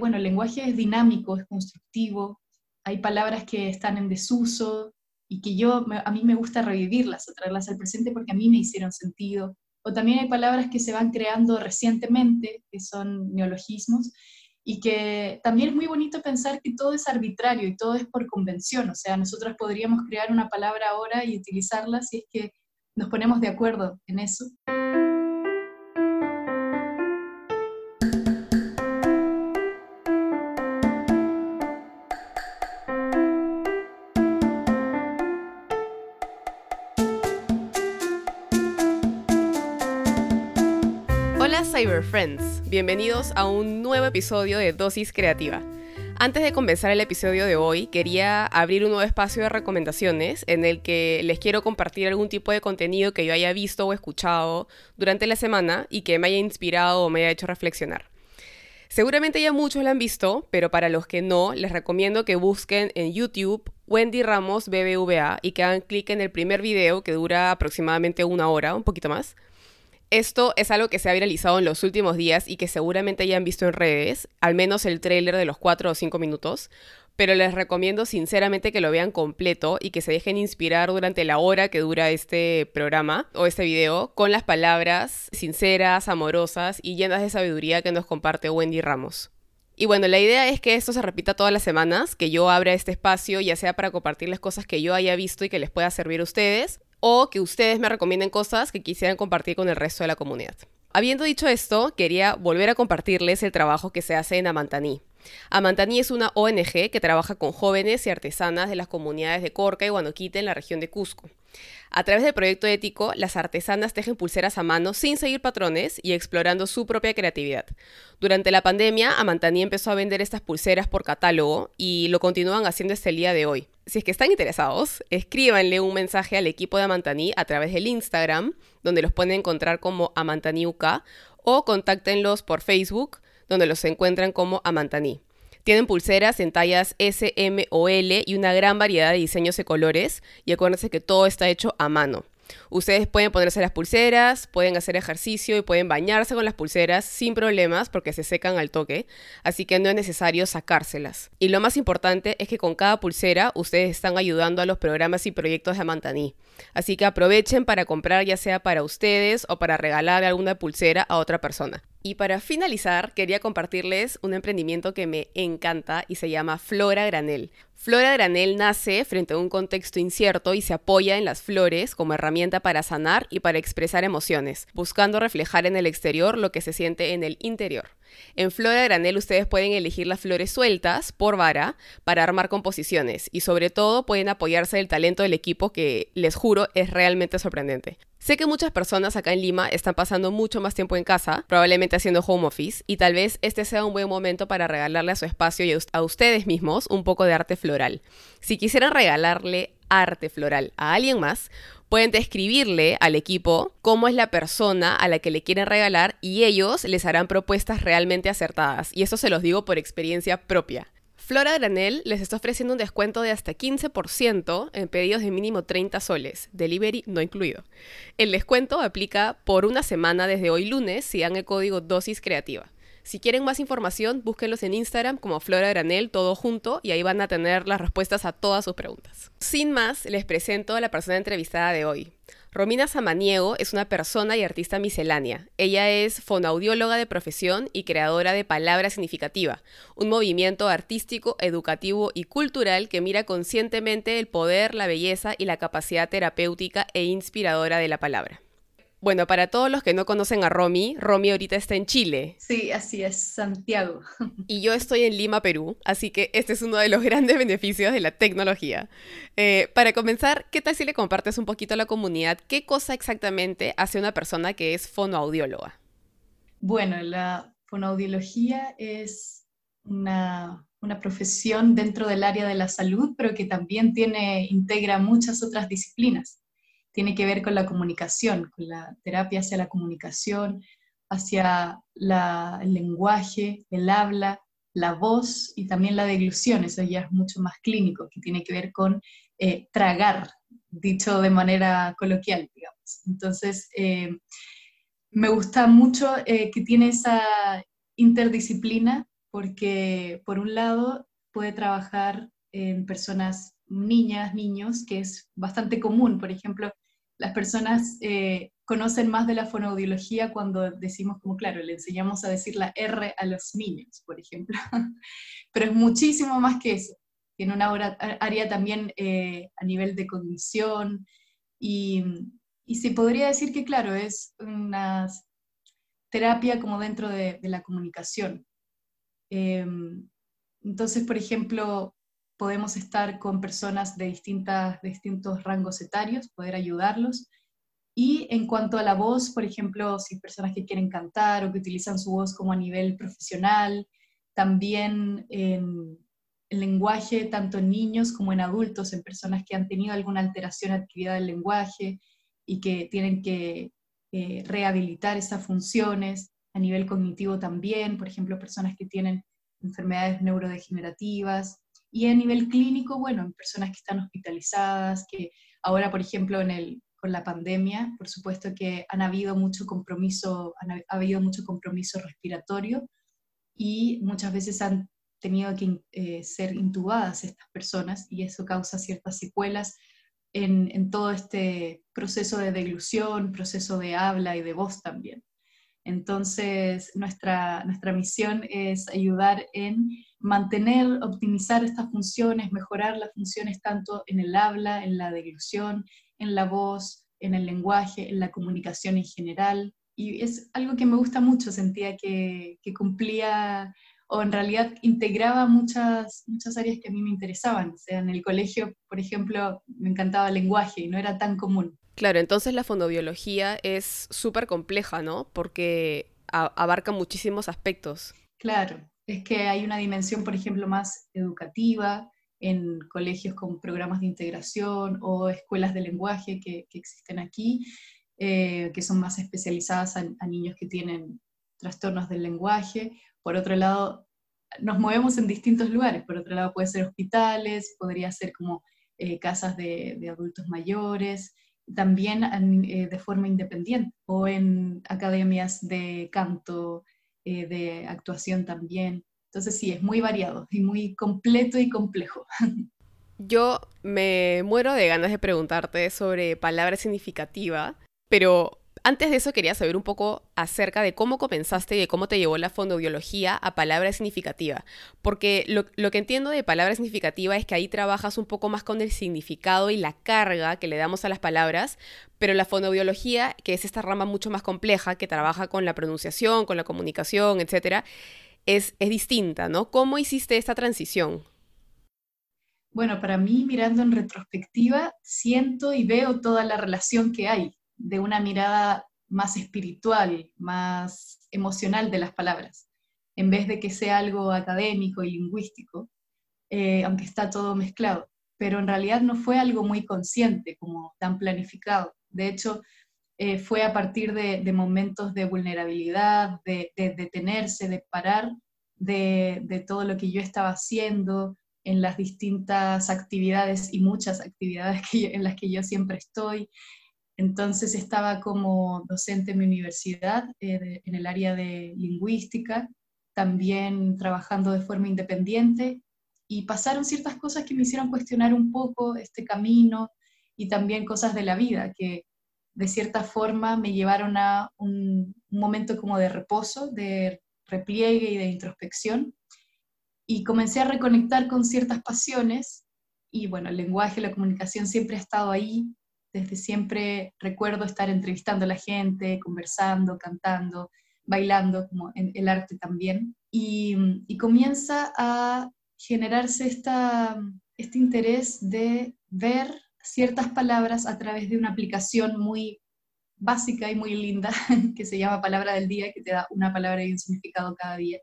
bueno, el lenguaje es dinámico, es constructivo, hay palabras que están en desuso y que yo, a mí me gusta revivirlas o traerlas al presente porque a mí me hicieron sentido. O también hay palabras que se van creando recientemente, que son neologismos, y que también es muy bonito pensar que todo es arbitrario y todo es por convención. O sea, nosotros podríamos crear una palabra ahora y utilizarla si es que nos ponemos de acuerdo en eso. Bienvenidos a un nuevo episodio de Dosis Creativa. Antes de comenzar el episodio de hoy, quería abrir un nuevo espacio de recomendaciones en el que les quiero compartir algún tipo de contenido que yo haya visto o escuchado durante la semana y que me haya inspirado o me haya hecho reflexionar. Seguramente ya muchos lo han visto, pero para los que no, les recomiendo que busquen en YouTube Wendy Ramos BBVA y que hagan clic en el primer video que dura aproximadamente una hora, un poquito más esto es algo que se ha viralizado en los últimos días y que seguramente ya han visto en redes, al menos el tráiler de los 4 o 5 minutos, pero les recomiendo sinceramente que lo vean completo y que se dejen inspirar durante la hora que dura este programa o este video con las palabras sinceras, amorosas y llenas de sabiduría que nos comparte Wendy Ramos. Y bueno, la idea es que esto se repita todas las semanas, que yo abra este espacio, ya sea para compartirles cosas que yo haya visto y que les pueda servir a ustedes, o que ustedes me recomienden cosas que quisieran compartir con el resto de la comunidad. Habiendo dicho esto, quería volver a compartirles el trabajo que se hace en Amantaní. Amantaní es una ONG que trabaja con jóvenes y artesanas de las comunidades de Corca y Guanoquite en la región de Cusco. A través del proyecto ético, las artesanas tejen pulseras a mano sin seguir patrones y explorando su propia creatividad. Durante la pandemia, Amantaní empezó a vender estas pulseras por catálogo y lo continúan haciendo hasta el día de hoy. Si es que están interesados, escríbanle un mensaje al equipo de Amantaní a través del Instagram, donde los pueden encontrar como UK, o contáctenlos por Facebook, donde los encuentran como Amantaní. Tienen pulseras en tallas S, M o L y una gran variedad de diseños y colores. Y acuérdense que todo está hecho a mano. Ustedes pueden ponerse las pulseras, pueden hacer ejercicio y pueden bañarse con las pulseras sin problemas porque se secan al toque, así que no es necesario sacárselas. Y lo más importante es que con cada pulsera ustedes están ayudando a los programas y proyectos de Amantaní. Así que aprovechen para comprar ya sea para ustedes o para regalar alguna pulsera a otra persona. Y para finalizar, quería compartirles un emprendimiento que me encanta y se llama Flora Granel. Flora Granel nace frente a un contexto incierto y se apoya en las flores como herramienta para sanar y para expresar emociones, buscando reflejar en el exterior lo que se siente en el interior. En Flora Granel ustedes pueden elegir las flores sueltas por vara para armar composiciones y sobre todo pueden apoyarse del talento del equipo que les juro es realmente sorprendente. Sé que muchas personas acá en Lima están pasando mucho más tiempo en casa, probablemente haciendo home office, y tal vez este sea un buen momento para regalarle a su espacio y a ustedes mismos un poco de arte floral. Si quisieran regalarle arte floral a alguien más, pueden describirle al equipo cómo es la persona a la que le quieren regalar y ellos les harán propuestas realmente acertadas. Y eso se los digo por experiencia propia. Flora Granel les está ofreciendo un descuento de hasta 15% en pedidos de mínimo 30 soles, delivery no incluido. El descuento aplica por una semana desde hoy lunes si dan el código dosis creativa. Si quieren más información, búsquenlos en Instagram como Flora Granel, todo junto, y ahí van a tener las respuestas a todas sus preguntas. Sin más, les presento a la persona entrevistada de hoy. Romina Samaniego es una persona y artista miscelánea. Ella es fonaudióloga de profesión y creadora de Palabra Significativa, un movimiento artístico, educativo y cultural que mira conscientemente el poder, la belleza y la capacidad terapéutica e inspiradora de la palabra. Bueno, para todos los que no conocen a Romy, Romy ahorita está en Chile. Sí, así es, Santiago. Y yo estoy en Lima, Perú, así que este es uno de los grandes beneficios de la tecnología. Eh, para comenzar, ¿qué tal si le compartes un poquito a la comunidad qué cosa exactamente hace una persona que es fonoaudióloga? Bueno, la fonoaudiología es una, una profesión dentro del área de la salud, pero que también tiene, integra muchas otras disciplinas tiene que ver con la comunicación, con la terapia hacia la comunicación, hacia el lenguaje, el habla, la voz y también la deglución, eso ya es mucho más clínico, que tiene que ver con eh, tragar, dicho de manera coloquial, digamos. Entonces, eh, me gusta mucho eh, que tiene esa interdisciplina porque por un lado puede trabajar en personas, niñas, niños, que es bastante común. Por ejemplo, las personas eh, conocen más de la fonoaudiología cuando decimos como, claro, le enseñamos a decir la R a los niños, por ejemplo. Pero es muchísimo más que eso. Tiene una área también eh, a nivel de cognición y, y se podría decir que, claro, es una terapia como dentro de, la comunicación. Em, entonces, por ejemplo, podemos estar con personas de, distintas, distintos rangos etarios, poder ayudarlos. Y en cuanto a la voz, por ejemplo, si personas que quieren cantar o que utilizan su voz como a nivel profesional, también en el lenguaje, tanto en niños como en adultos, en personas que han tenido alguna alteración adquirida del lenguaje y que tienen que eh, rehabilitar esas funciones, a nivel cognitivo también, por ejemplo, personas que tienen enfermedades neurodegenerativas, y a nivel clínico, bueno, en personas que están hospitalizadas, que ahora, por ejemplo, con la pandemia, por supuesto que han habido mucho compromiso, ha habido mucho compromiso respiratorio y muchas veces han tenido que eh, ser intubadas estas personas y eso causa ciertas secuelas en, en, todo este proceso de deglución, proceso de habla y de voz también. Entonces, nuestra, nuestra misión es ayudar en mantener, optimizar estas funciones, mejorar las funciones tanto en el habla, en la deglución, en la voz, en el lenguaje, en la comunicación en general. Y es algo que me gusta mucho, sentía que, que cumplía o en realidad integraba muchas, muchas áreas que a mí me interesaban. O sea, en el colegio, por ejemplo, me encantaba el lenguaje y no era tan común. Claro, entonces la fonobiología es súper compleja, ¿no? Porque abarca muchísimos aspectos. Claro, es que hay una dimensión, por ejemplo, más educativa en colegios con programas de integración o escuelas de lenguaje que, existen aquí, eh, que son más especializadas a, niños que tienen trastornos del lenguaje. Por otro lado, nos movemos en distintos lugares. Por otro lado, puede ser hospitales, podría ser como eh, casas de, adultos mayores también eh, de forma independiente o en academias de canto, eh, de actuación también. Entonces sí, es muy variado y muy completo y complejo. Yo me muero de ganas de preguntarte sobre palabra significativa, pero antes de eso quería saber un poco acerca de cómo comenzaste y de cómo te llevó la fonoaudiología a palabra significativa, porque lo, que entiendo de palabra significativa es que ahí trabajas un poco más con el significado y la carga que le damos a las palabras, pero la fonoaudiología, que es esta rama mucho más compleja, que trabaja con la pronunciación, con la comunicación, etcétera, es, es distinta, ¿no? ¿Cómo hiciste esta transición? Bueno, para mí, mirando en retrospectiva, siento y veo toda la relación que hay de una mirada más espiritual, más emocional de las palabras, en vez de que sea algo académico y lingüístico, eh, aunque está todo mezclado. Pero en realidad no fue algo muy consciente, como tan planificado. De hecho, eh, fue a partir de, momentos de vulnerabilidad, de, detenerse, de parar de, todo lo que yo estaba haciendo en las distintas actividades y muchas actividades en las que yo siempre estoy, entonces estaba como docente en mi universidad eh, en el área de lingüística, también trabajando de forma independiente y pasaron ciertas cosas que me hicieron cuestionar un poco este camino y también cosas de la vida que de cierta forma me llevaron a un, un momento como de reposo, de repliegue y de introspección. Y comencé a reconectar con ciertas pasiones y bueno, el lenguaje, la comunicación siempre ha estado ahí desde siempre recuerdo estar entrevistando a la gente, conversando, cantando, bailando, como en el arte también. Y, comienza a generarse esta, este interés de ver ciertas palabras a través de una aplicación muy básica y muy linda que se llama Palabra del Día, que te da una palabra y un significado cada día.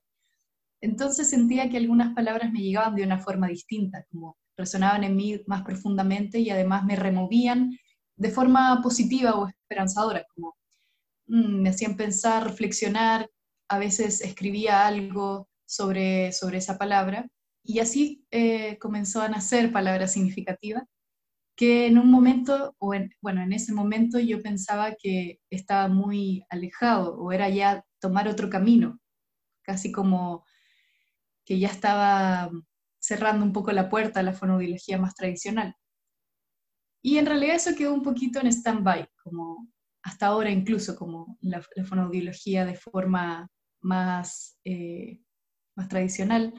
Entonces sentía que algunas palabras me llegaban de una forma distinta, como resonaban en mí más profundamente y además me removían de forma positiva o esperanzadora, como mm, me hacían pensar, reflexionar, a veces escribía algo sobre, sobre esa palabra y así eh, comenzó a nacer palabra significativa, que en un momento, o bueno, en ese momento yo pensaba que estaba muy alejado o era ya tomar otro camino, casi como que ya estaba cerrando un poco la puerta a la fonoaudiología más tradicional. Y en realidad eso quedó un poquito en stand-by, como hasta ahora incluso como la, la fonoaudiología de forma más, eh, más tradicional,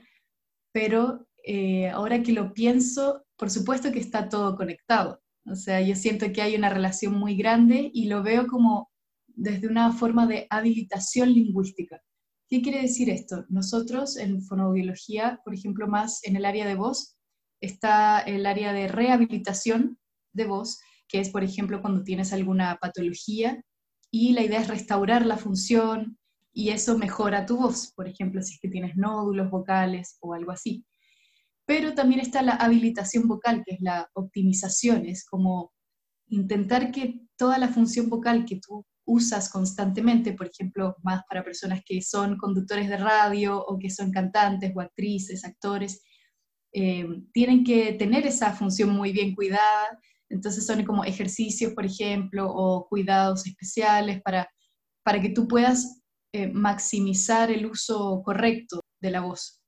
pero eh, ahora que lo pienso, por supuesto que está todo conectado. O sea, yo siento que hay una relación muy grande y lo veo como desde una forma de habilitación lingüística. ¿Qué quiere decir esto? Nosotros en fonoaudiología, por ejemplo, más en el área de voz, está el área de rehabilitación de voz, que es, por ejemplo, cuando tienes alguna patología y la idea es restaurar la función y eso mejora tu voz, por ejemplo, si es que tienes nódulos vocales o algo así. Pero también está la habilitación vocal, que es la optimización, es como intentar que toda la función vocal que tú usas constantemente, por ejemplo, más para personas que son conductores de radio o que son cantantes o actrices, actores, eh, tienen que tener esa función muy bien cuidada. Entonces son como ejercicios, por ejemplo, o cuidados especiales para, para que tú puedas eh, maximizar el uso correcto de la voz.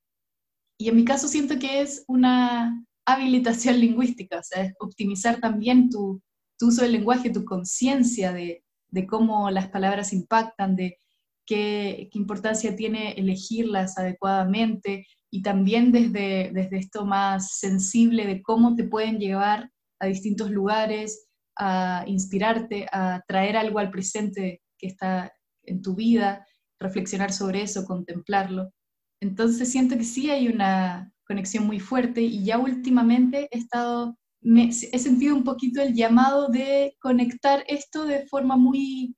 Y en mi caso siento que es una habilitación lingüística, o sea, es optimizar también tu, tu uso del lenguaje, tu conciencia de, de cómo las palabras impactan, de qué, importancia tiene elegirlas adecuadamente y también desde, desde esto más sensible de cómo te pueden llevar a distintos lugares, a inspirarte, a traer algo al presente que está en tu vida, reflexionar sobre eso, contemplarlo. Entonces siento que sí hay una conexión muy fuerte y ya últimamente he estado he sentido un poquito el llamado de conectar esto de forma muy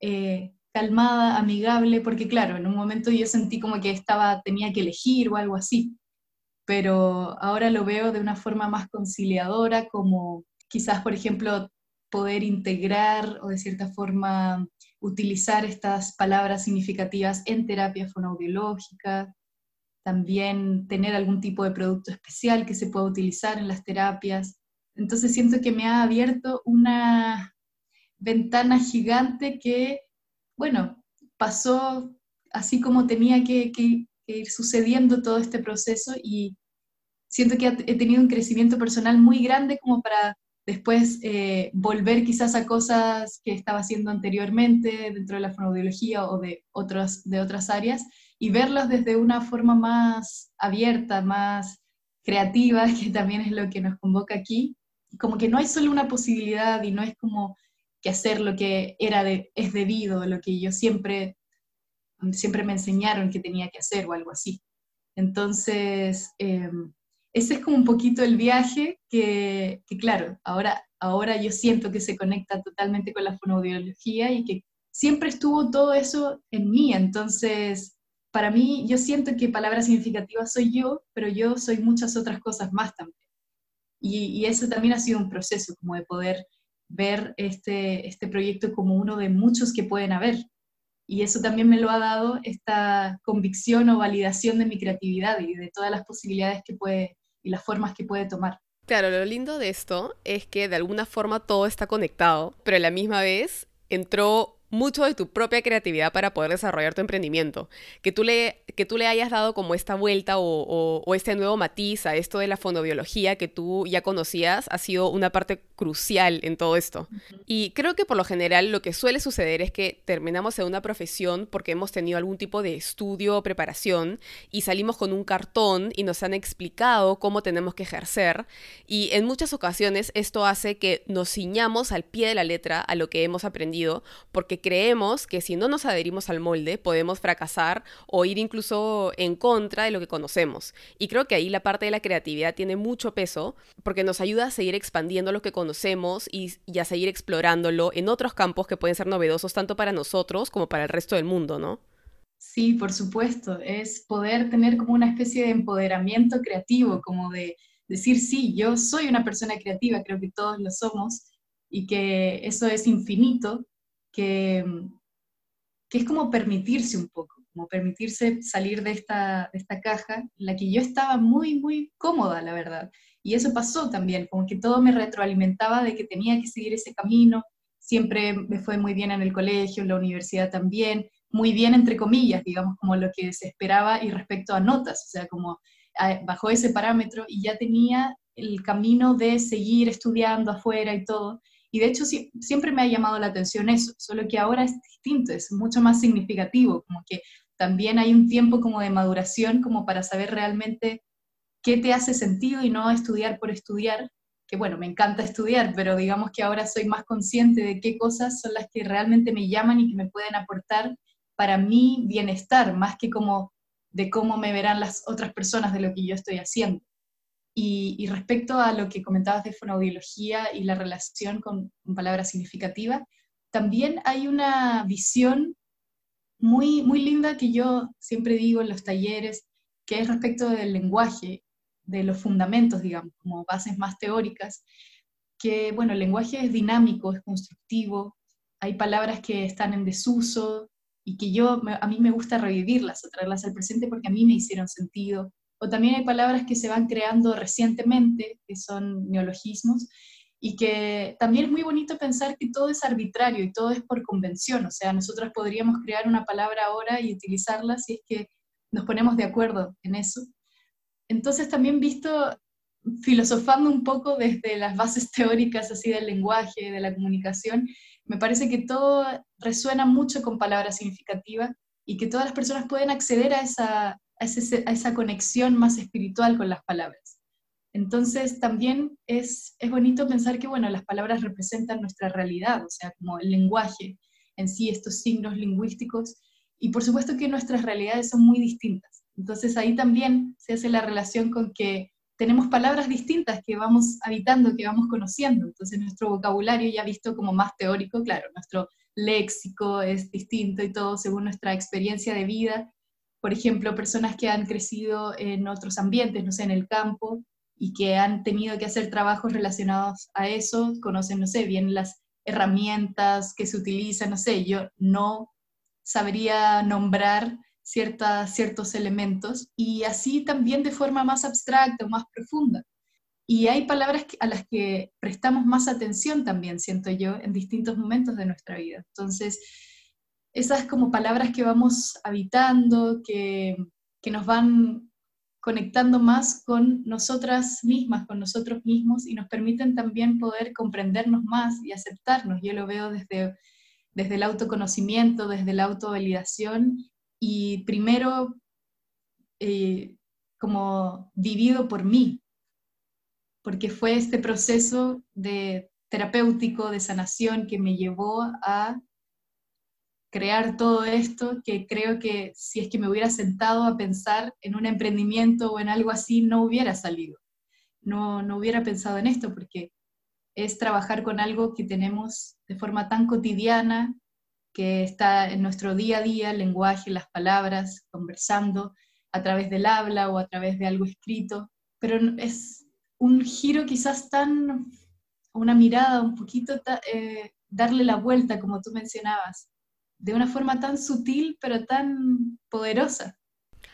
eh, calmada, amigable, porque claro, en un momento yo sentí como que estaba, tenía que elegir o algo así, pero ahora lo veo de una forma más conciliadora, como quizás, por ejemplo, poder integrar o de cierta forma utilizar estas palabras significativas en terapia fonoaudiológica, también tener algún tipo de producto especial que se pueda utilizar en las terapias. Entonces siento que me ha abierto una ventana gigante que, bueno, pasó así como tenía que, ir sucediendo todo este proceso y siento que he tenido un crecimiento personal muy grande como para después eh, volver quizás a cosas que estaba haciendo anteriormente dentro de la fonoaudiología o de, otras de otras áreas y verlas desde una forma más abierta, más creativa, que también es lo que nos convoca aquí, como que no hay solo una posibilidad y no es como que hacer lo que era de, es debido, lo que yo siempre, siempre me enseñaron que tenía que hacer o algo así. Entonces, em, ese es como un poquito el viaje que, claro, ahora, ahora yo siento que se conecta totalmente con la fonoaudiología y que siempre estuvo todo eso en mí. Entonces, para mí, yo siento que palabra significativa soy yo, pero yo soy muchas otras cosas más también. Y, eso también ha sido un proceso, como de poder ver este, este proyecto como uno de muchos que pueden haber. Y eso también me lo ha dado esta convicción o validación de mi creatividad y de todas las posibilidades que puede y las formas que puede tomar. Claro, lo lindo de esto es que de alguna forma todo está conectado, pero a la misma vez entró mucho de tu propia creatividad para poder desarrollar tu emprendimiento. Que tú le, que tú le hayas dado como esta vuelta o, este nuevo matiz a esto de la fonobiología que tú ya conocías ha sido una parte crucial en todo esto. Y creo que por lo general lo que suele suceder es que terminamos en una profesión porque hemos tenido algún tipo de estudio o preparación y salimos con un cartón y nos han explicado cómo tenemos que ejercer. Y en muchas ocasiones esto hace que nos ciñamos al pie de la letra a lo que hemos aprendido porque creemos que si no nos adherimos al molde podemos fracasar o ir incluso en contra de lo que conocemos. Y creo que ahí la parte de la creatividad tiene mucho peso porque nos ayuda a seguir expandiendo lo que conocemos y, a seguir explorándolo en otros campos que pueden ser novedosos tanto para nosotros como para el resto del mundo, ¿no? Sí, por supuesto, es poder tener como una especie de empoderamiento creativo, como de decir, sí, yo soy una persona creativa, creo que todos lo somos, y que eso es infinito que, que es como permitirse un poco, como permitirse salir de esta, de esta caja en la que yo estaba muy, muy cómoda, la verdad. Y eso pasó también, como que todo me retroalimentaba de que tenía que seguir ese camino. Siempre me fue muy bien en el colegio, en la universidad también. muy bien, entre comillas, digamos, como lo que se esperaba y respecto a notas, o sea, como ah, bajó ese parámetro y ya tenía el camino de seguir estudiando afuera y todo. Y de hecho siempre me ha llamado la atención eso, solo que ahora es distinto, es mucho más significativo, como que también hay un tiempo como de maduración como para saber realmente qué te hace sentido y no estudiar por estudiar, que bueno, me encanta estudiar, pero digamos que ahora soy más consciente de qué cosas son las que realmente me llaman y que me pueden aportar para mi bienestar, más que como de cómo me verán las otras personas de lo que yo estoy haciendo. Y, respecto a lo que comentabas de fonoaudiología y la relación con, palabras significativas, también hay una visión muy, muy linda que yo siempre digo en los talleres, que es respecto del lenguaje, de los fundamentos, digamos, como bases más teóricas, que, bueno, el lenguaje es dinámico, es constructivo, hay palabras que están en desuso y que yo, a mí me gusta revivirlas o traerlas al presente porque a mí me hicieron sentido, o también hay palabras que se van creando recientemente, que son neologismos, y que también es muy bonito pensar que todo es arbitrario y todo es por convención, o sea, nosotros podríamos crear una palabra ahora y utilizarla si es que nos ponemos de acuerdo en eso. Entonces también visto, filosofando un poco desde las bases teóricas así del lenguaje, de la comunicación, me parece que todo resuena mucho con palabras significativas y que todas las personas pueden acceder a esa, a, esa conexión más espiritual con las palabras. Entonces también es, es bonito pensar que, bueno, las palabras representan nuestra realidad, o sea, como el lenguaje en sí, estos signos lingüísticos, y por supuesto que nuestras realidades son muy distintas. Entonces ahí también se hace la relación con que tenemos palabras distintas que vamos habitando, que vamos conociendo. Entonces nuestro vocabulario ya visto como más teórico, claro, nuestro léxico es distinto y todo según nuestra experiencia de vida por ejemplo, personas que han crecido en otros ambientes, no sé, en el campo, y que han tenido que hacer trabajos relacionados a eso, conocen, no sé, bien las herramientas que se utilizan, no sé, yo no sabría nombrar ciertas, ciertos elementos, y así también de forma más abstracta más profunda. Y hay palabras a las que prestamos más atención también, siento yo, en distintos momentos de nuestra vida. Entonces, esas como palabras que vamos habitando, que, nos van conectando más con nosotras mismas, con nosotros mismos y nos permiten también poder comprendernos más y aceptarnos. Yo lo veo desde, desde el autoconocimiento, desde la autovalidación y primero eh, como vivido por mí, porque fue este proceso de terapéutico de sanación que me llevó a crear todo esto, que creo que si es que me hubiera sentado a pensar en un emprendimiento o en algo así, no hubiera salido. No, no hubiera pensado en esto porque es trabajar con algo que tenemos de forma tan cotidiana, que está en nuestro día a día, el lenguaje, las palabras, conversando a través del habla o a través de algo escrito, pero es un giro quizás tan, una mirada un poquito, eh, darle la vuelta, como tú mencionabas, de una forma tan sutil pero tan poderosa.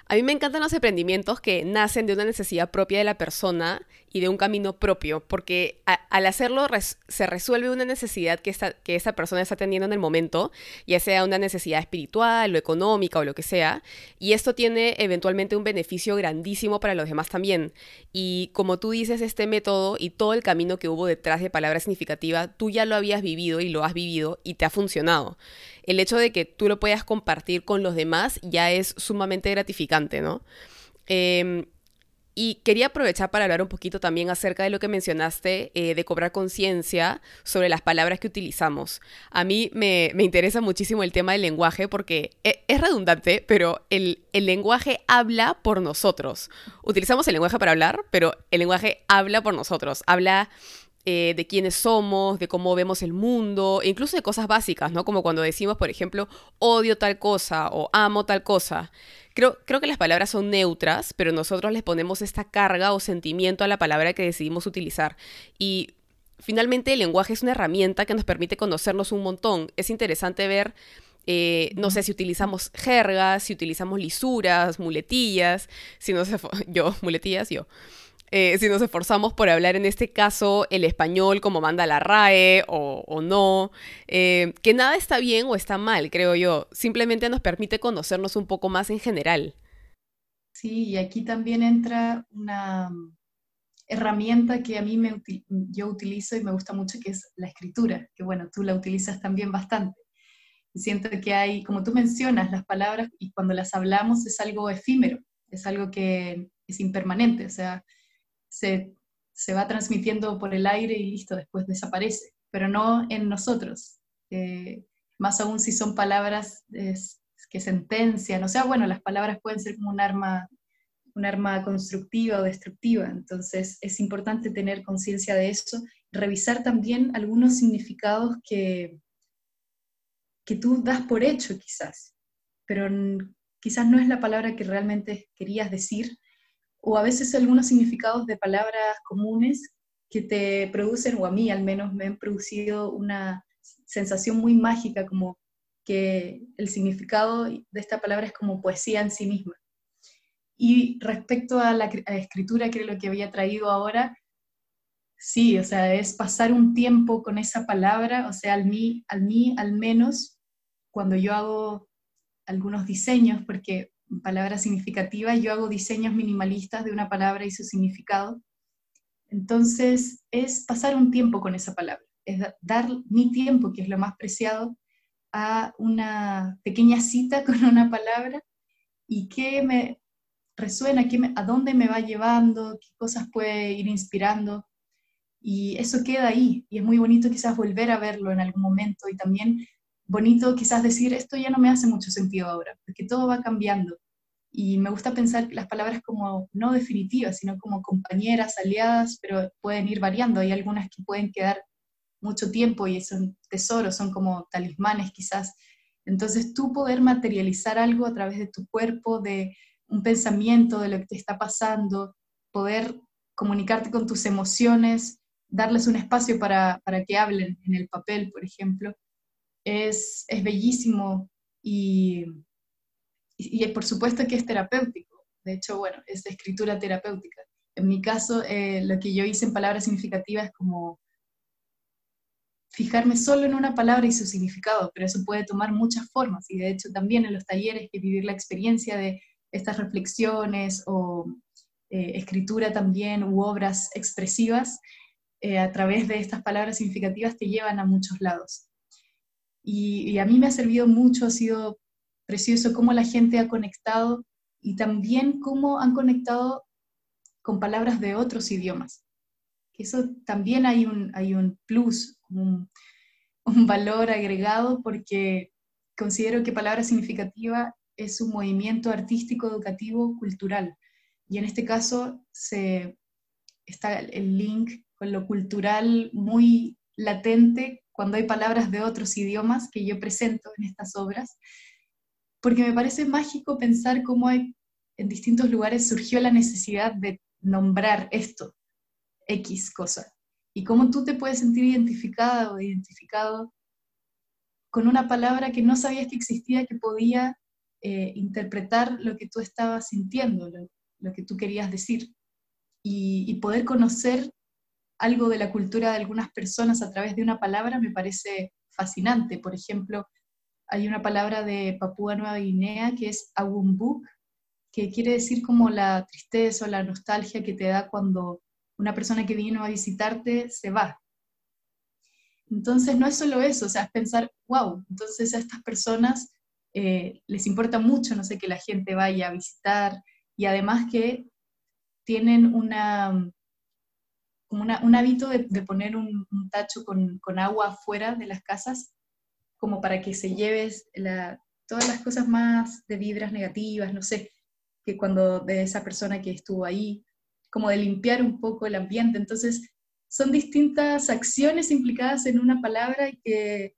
A mí me encantan los emprendimientos que nacen de una necesidad propia de la persona y de un camino propio, porque al hacerlo se resuelve una necesidad que, que esa persona está teniendo en el momento, ya sea una necesidad espiritual o económica o lo que sea, y esto tiene eventualmente un beneficio grandísimo para los demás también. Y como tú dices, este método y todo el camino que hubo detrás de palabra significativa, tú ya lo habías vivido y lo has vivido y te ha funcionado el hecho de que tú lo puedas compartir con los demás ya es sumamente gratificante, ¿no? Em, y quería aprovechar para hablar un poquito también acerca de lo que mencionaste eh, de cobrar conciencia sobre las palabras que utilizamos. A mí me, interesa muchísimo el tema del lenguaje porque e, es, redundante, pero el, el, lenguaje habla por nosotros. Utilizamos el lenguaje para hablar, pero el lenguaje habla por nosotros. Habla eh, de quiénes somos, de cómo vemos el mundo, incluso de cosas básicas, ¿no? Como cuando decimos, por ejemplo, odio tal cosa o amo tal cosa. Creo, creo que las palabras son neutras, pero nosotros les ponemos esta carga o sentimiento a la palabra que decidimos utilizar. Y finalmente el lenguaje es una herramienta que nos permite conocernos un montón. Es interesante ver... Eh, no sé si utilizamos jergas, si utilizamos lisuras, muletillas, si no sé, yo, muletillas, yo. Eh, si nos esforzamos por hablar en este caso el español como manda la RAE o, no, eh, que nada está bien o está mal, creo yo, simplemente nos permite conocernos un poco más en general. Sí, y aquí también entra una herramienta que a mí me, yo utilizo y me gusta mucho, que es la escritura, que bueno, tú la utilizas también bastante. Siento que hay, como tú mencionas, las palabras y cuando las hablamos es algo efímero, es algo que es impermanente, o sea, se, va transmitiendo por el aire y listo, después desaparece, pero no en nosotros. Eh, más aún si son palabras que sentencian, o sea, bueno, las palabras pueden ser como un arma, un arma constructiva o destructiva, entonces es importante tener conciencia de eso, revisar también algunos significados que, que tú das por hecho quizás, pero quizás no es la palabra que realmente querías decir, o a veces algunos significados de palabras comunes que te producen, o a mí al menos me han producido una sensación muy mágica, como que el significado de esta palabra es como poesía en sí misma. Y respecto a la, escritura, que lo que había traído ahora, sí, o sea, es pasar un tiempo con esa palabra, o sea, al mí, al mí al menos cuando yo hago algunos diseños, porque palabra significativa, yo hago diseños minimalistas de una palabra y su significado. Entonces, es pasar un tiempo con esa palabra, es dar mi tiempo, que es lo más preciado, a una pequeña cita con una palabra y qué me resuena, qué a dónde me va llevando, qué cosas puede ir inspirando. Y eso queda ahí y es muy bonito quizás volver a verlo en algún momento y también bonito quizás decir, esto ya no me hace mucho sentido ahora, porque todo va cambiando. Y me gusta pensar las palabras como no definitivas, sino como compañeras, aliadas, pero pueden ir variando. Hay algunas que pueden quedar mucho tiempo y son tesoros, son como talismanes quizás. Entonces tú poder materializar algo a través de tu cuerpo, de un pensamiento, de lo que te está pasando, poder comunicarte con tus emociones, darles un espacio para, para que hablen en el papel, por ejemplo, es, bellísimo y, y, por supuesto que es terapéutico. De hecho, bueno, es escritura terapéutica. En mi caso, eh, lo que yo hice en palabras significativas es como fijarme solo en una palabra y su significado, pero eso puede tomar muchas formas y de hecho también en los talleres que vivir la experiencia de estas reflexiones o eh, escritura también u obras expresivas eh, a través de estas palabras significativas te llevan a muchos lados. Y, a mí me ha servido mucho, ha sido precioso cómo la gente ha conectado y también cómo han conectado con palabras de otros idiomas. Eso también hay un, hay un plus, un, un valor agregado porque considero que palabra significativa es un movimiento artístico, educativo, cultural. Y en este caso se, está el link con lo cultural muy latente cuando hay palabras de otros idiomas que yo presento en estas obras, porque me parece mágico pensar cómo en distintos lugares surgió la necesidad de nombrar esto, X cosa, y cómo tú te puedes sentir identificada o identificado con una palabra que no sabías que existía, que podía eh, interpretar lo que tú estabas sintiendo, lo, que tú querías decir, y, poder conocer algo de la cultura de algunas personas a través de una palabra me parece fascinante. Por ejemplo, hay una palabra de Papúa Nueva Guinea que es agumbuk, que quiere decir como la tristeza o la nostalgia que te da cuando una persona que vino a visitarte se va. Entonces no es solo eso, o sea, es pensar, wow, entonces a estas personas eh, les importa mucho, no sé, que la gente vaya a visitar y además que tienen una, como un hábito de, poner un, tacho con, agua fuera de las casas, como para que se lleves todas las cosas más de vibras negativas, no sé, que cuando de esa persona que estuvo ahí, como de limpiar un poco el ambiente. Entonces, son distintas acciones implicadas en una palabra que,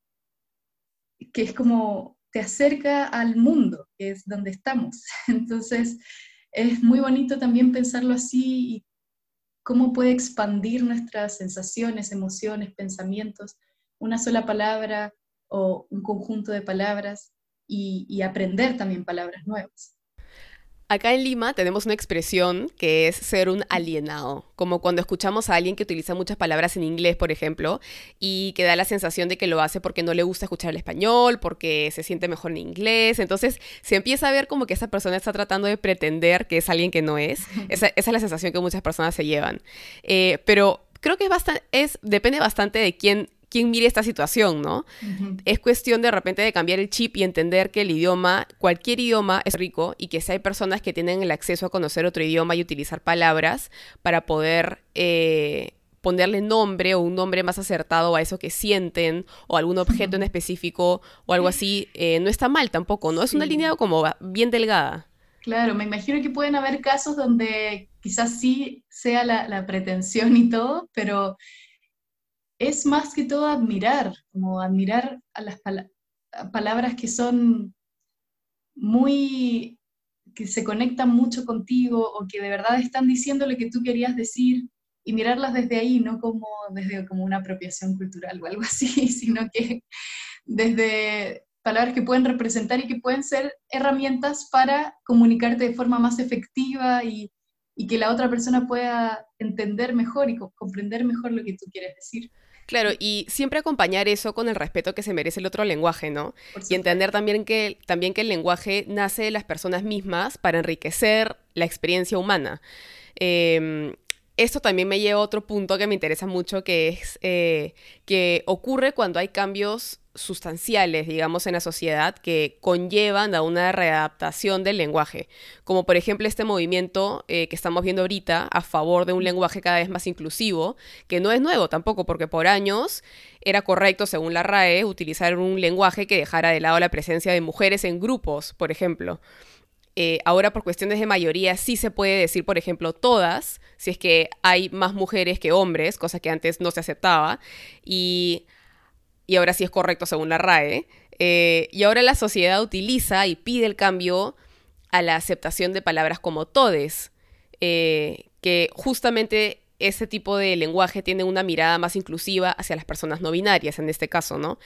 que es como te acerca al mundo, que es donde estamos. Entonces, es muy bonito también pensarlo así cómo puede expandir nuestras sensaciones, emociones, pensamientos, una sola palabra o un conjunto de palabras y, aprender también palabras nuevas. Acá en Lima tenemos una expresión que es ser un alienado, como cuando escuchamos a alguien que utiliza muchas palabras en inglés, por ejemplo, y que da la sensación de que lo hace porque no le gusta escuchar el español, porque se siente mejor en inglés. Entonces se empieza a ver como que esa persona está tratando de pretender que es alguien que no es. Esa, es la sensación que muchas personas se llevan. Eh, pero creo que es bastante, es, depende bastante de quién quién mire esta situación, ¿no? Es cuestión de repente de cambiar el chip y entender que el idioma, cualquier idioma es rico y que si hay personas que tienen el acceso a conocer otro idioma y utilizar palabras para poder eh, ponerle nombre o un nombre más acertado a eso que sienten o algún objeto en específico o algo así, eh, no está mal tampoco, ¿no? Es una línea como bien delgada. Claro, me imagino que pueden haber casos donde quizás sí sea la, la pretensión y todo, pero es más que todo admirar, como admirar a las palabras que son muy, que se conectan mucho contigo o que de verdad están diciendo lo que tú querías decir y mirarlas desde ahí, no como desde como una apropiación cultural o algo así, sino que desde palabras que pueden representar y que pueden ser herramientas para comunicarte de forma más efectiva y, y que la otra persona pueda entender mejor y comprender mejor lo que tú quieres decir. Claro, y siempre acompañar eso con el respeto que se merece el otro lenguaje, ¿no? Y entender también que, también que el lenguaje nace de las personas mismas para enriquecer la experiencia humana. Em, esto también me lleva a otro punto que me interesa mucho, que es eh, que ocurre cuando hay cambios sustanciales, digamos, en la sociedad que conllevan a una readaptación del lenguaje, como por ejemplo este movimiento eh, que estamos viendo ahorita a favor de un lenguaje cada vez más inclusivo, que no es nuevo tampoco, porque por años era correcto, según la RAE, utilizar un lenguaje que dejara de lado la presencia de mujeres en grupos, por ejemplo. Eh, ahora por cuestiones de mayoría sí se puede decir, por ejemplo, todas, si es que hay más mujeres que hombres, cosa que antes no se aceptaba, y y ahora sí es correcto según la RAE, eh, y ahora la sociedad utiliza y pide el cambio a la aceptación de palabras como todes, eh, que justamente ese tipo de lenguaje tiene una mirada más inclusiva hacia las personas no binarias en este caso, ¿no?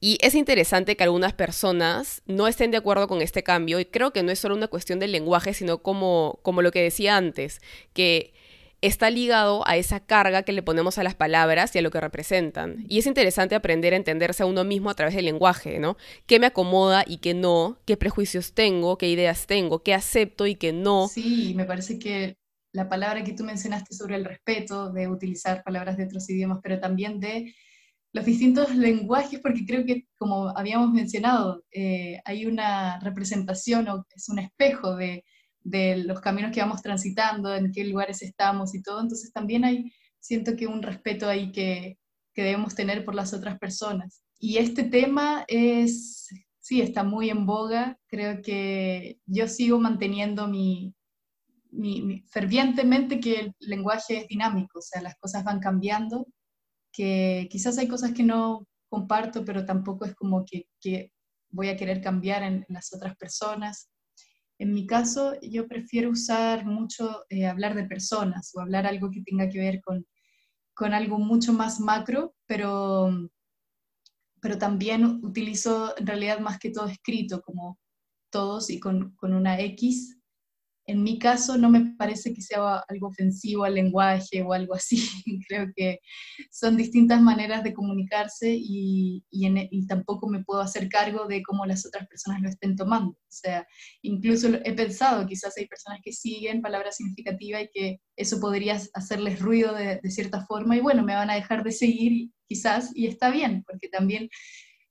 Y es interesante que algunas personas no estén de acuerdo con este cambio y creo que no es solo una cuestión del lenguaje, sino como, como lo que decía antes, que está ligado a esa carga que le ponemos a las palabras y a lo que representan. Y es interesante aprender a entenderse a uno mismo a través del lenguaje, ¿no? ¿Qué me acomoda y qué no? ¿Qué prejuicios tengo? ¿Qué ideas tengo? ¿Qué acepto y qué no? Sí, me parece que la palabra que tú mencionaste sobre el respeto, de utilizar palabras de otros idiomas, pero también de los distintos lenguajes, porque creo que, como habíamos mencionado, eh, hay una representación o es un espejo de los caminos que vamos transitando, en qué lugares estamos y todo. Entonces también hay, siento que un respeto ahí que, que debemos tener por las otras personas. Y este tema es, sí, está muy en boga. Creo que yo sigo manteniendo mi, mi, fervientemente que el lenguaje es dinámico, o sea, las cosas van cambiando, que quizás hay cosas que no comparto, pero tampoco es como que, que voy a querer cambiar en las otras personas. En mi caso, yo prefiero usar mucho, eh, hablar de personas o hablar algo que tenga que ver con, con algo mucho más macro, pero, pero también utilizo en realidad más que todo escrito, como todos y con, con una X en mi caso no me parece que sea algo ofensivo al lenguaje o algo así. Creo que son distintas maneras de comunicarse y, y, tampoco me puedo hacer cargo de cómo las otras personas lo estén tomando. O sea, incluso he pensado, quizás hay personas que siguen palabras significativas y que eso podría hacerles ruido de, cierta forma y bueno, me van a dejar de seguir quizás y está bien, porque también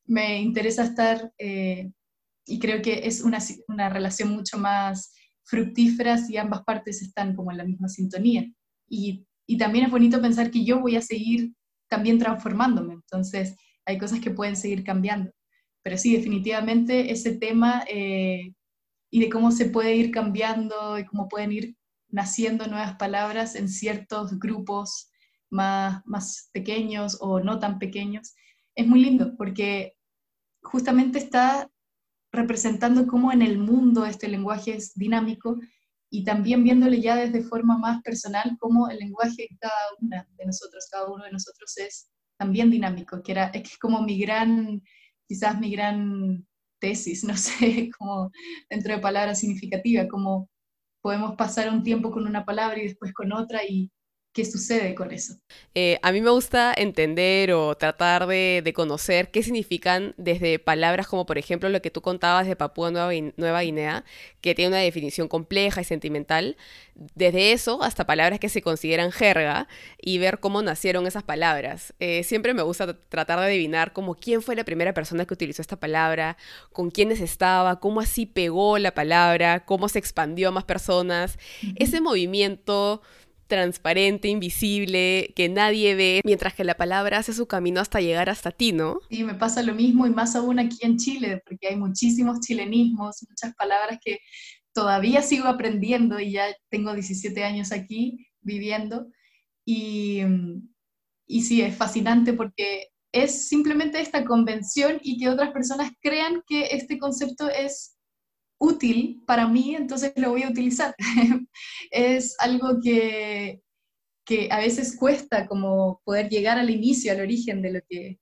me interesa estar eh, y creo que es una, una relación mucho más fructíferas y ambas partes están como en la misma sintonía. Y, y también es bonito pensar que yo voy a seguir también transformándome, entonces hay cosas que pueden seguir cambiando. Pero sí, definitivamente ese tema eh, y de cómo se puede ir cambiando y cómo pueden ir naciendo nuevas palabras en ciertos grupos más, más pequeños o no tan pequeños, es muy lindo porque justamente está representando cómo en el mundo este lenguaje es dinámico y también viéndole ya desde forma más personal cómo el lenguaje de cada una de nosotros, cada uno de nosotros es también dinámico, que era, es como mi gran, quizás mi gran tesis, no sé, como dentro de palabra significativa, como podemos pasar un tiempo con una palabra y después con otra y qué sucede con eso. Eh, a mí me gusta entender o tratar de, conocer qué significan desde palabras como por ejemplo lo que tú contabas de Papúa Nueva, Nueva Guinea, que tiene una definición compleja y sentimental, desde eso hasta palabras que se consideran jerga y ver cómo nacieron esas palabras. Eh, siempre me gusta tratar de adivinar como quién fue la primera persona que utilizó esta palabra, con quiénes estaba, cómo así pegó la palabra, cómo se expandió a más personas. Ese movimiento transparente, invisible, que nadie ve, mientras que la palabra hace su camino hasta llegar hasta ti, ¿no? Sí, me pasa lo mismo y más aún aquí en Chile, porque hay muchísimos chilenismos, muchas palabras que todavía sigo aprendiendo y ya tengo 17 años aquí viviendo. Y, y sí, es fascinante porque es simplemente esta convención y que otras personas crean que este concepto es útil para mí, entonces lo voy a utilizar. es algo que, que a veces cuesta como poder llegar al inicio, al origen de lo que...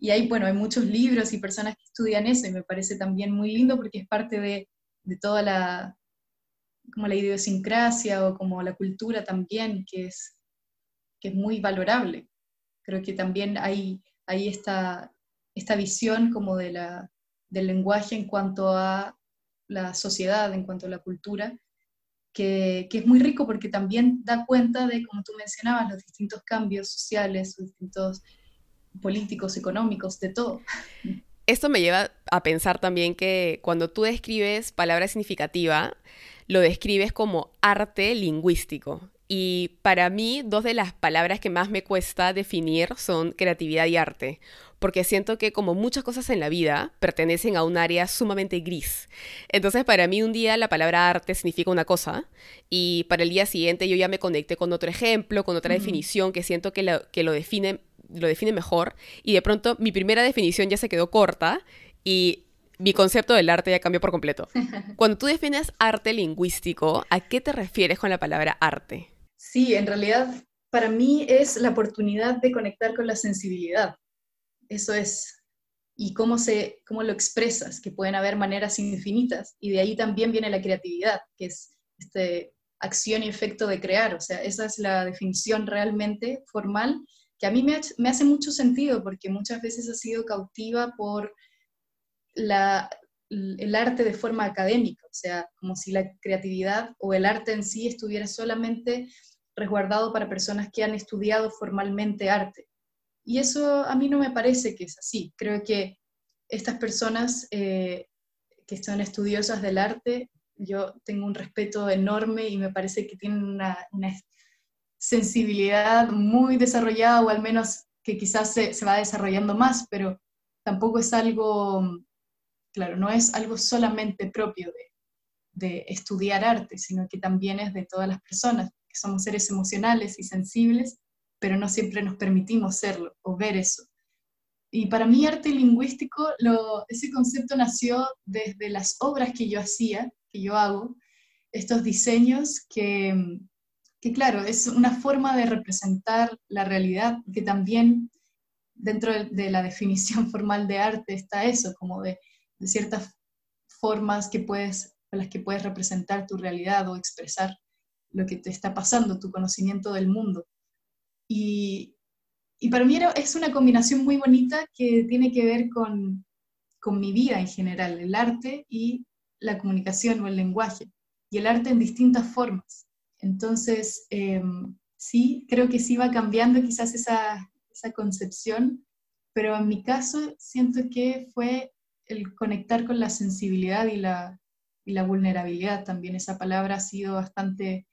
Y hay, bueno, hay muchos libros y personas que estudian eso y me parece también muy lindo porque es parte de, de toda la, como la idiosincrasia o como la cultura también, que es, que es muy valorable. Creo que también hay, hay esta, esta visión como de la, del lenguaje en cuanto a la sociedad, en cuanto a la cultura, que, es muy rico porque también da cuenta de, como tú mencionabas, los distintos cambios sociales, distintos políticos, económicos, de todo. Esto me lleva a pensar también que cuando tú describes palabra significativa, lo describes como arte lingüístico. Y para mí, dos de las palabras que más me cuesta definir son creatividad y arte, porque siento que como muchas cosas en la vida pertenecen a un área sumamente gris. Entonces, para mí un día la palabra arte significa una cosa y para el día siguiente yo ya me conecté con otro ejemplo, con otra definición que siento que lo, que lo define lo define mejor y de pronto mi primera definición ya se quedó corta y mi concepto del arte ya cambió por completo. Cuando tú defines arte lingüístico, ¿a qué te refieres con la palabra arte? Sí, en realidad para mí es la oportunidad de conectar con la sensibilidad. Eso es. Y cómo, se, cómo lo expresas, que pueden haber maneras infinitas. Y de ahí también viene la creatividad, que es este, acción y efecto de crear. O sea, esa es la definición realmente formal, que a mí me, hace mucho sentido, porque muchas veces ha sido cautiva por la, el arte de forma académica, o sea, como si la creatividad o el arte en sí estuviera solamente resguardado para personas que han estudiado formalmente arte. Y eso a mí no me parece que es así. Creo que estas personas eh, que son estudiosas del arte, yo tengo un respeto enorme y me parece que tienen una, sensibilidad muy desarrollada o al menos que quizás se, se va desarrollando más, pero tampoco es algo claro, no es algo solamente propio de, estudiar arte, sino que también es de todas las personas, que somos seres emocionales y sensibles, pero no siempre nos permitimos serlo o ver eso. Y para mí arte lingüístico, ese concepto nació desde las obras que yo hacía, que yo hago, estos diseños que, que claro, es una forma de representar la realidad, que también dentro de la definición formal de arte está eso, como de de ciertas formas que puedes, con las que puedes representar tu realidad o expresar lo que te está pasando, tu conocimiento del mundo. Y, y para mí es una combinación muy bonita que tiene que ver con, con mi vida en general, el arte y la comunicación o el lenguaje, y el arte en distintas formas. Entonces, em, sí, creo que sí va cambiando quizás esa, esa concepción, pero en mi caso siento que fue el conectar con la sensibilidad y la, la vulnerabilidad también. Esa palabra ha sido bastante,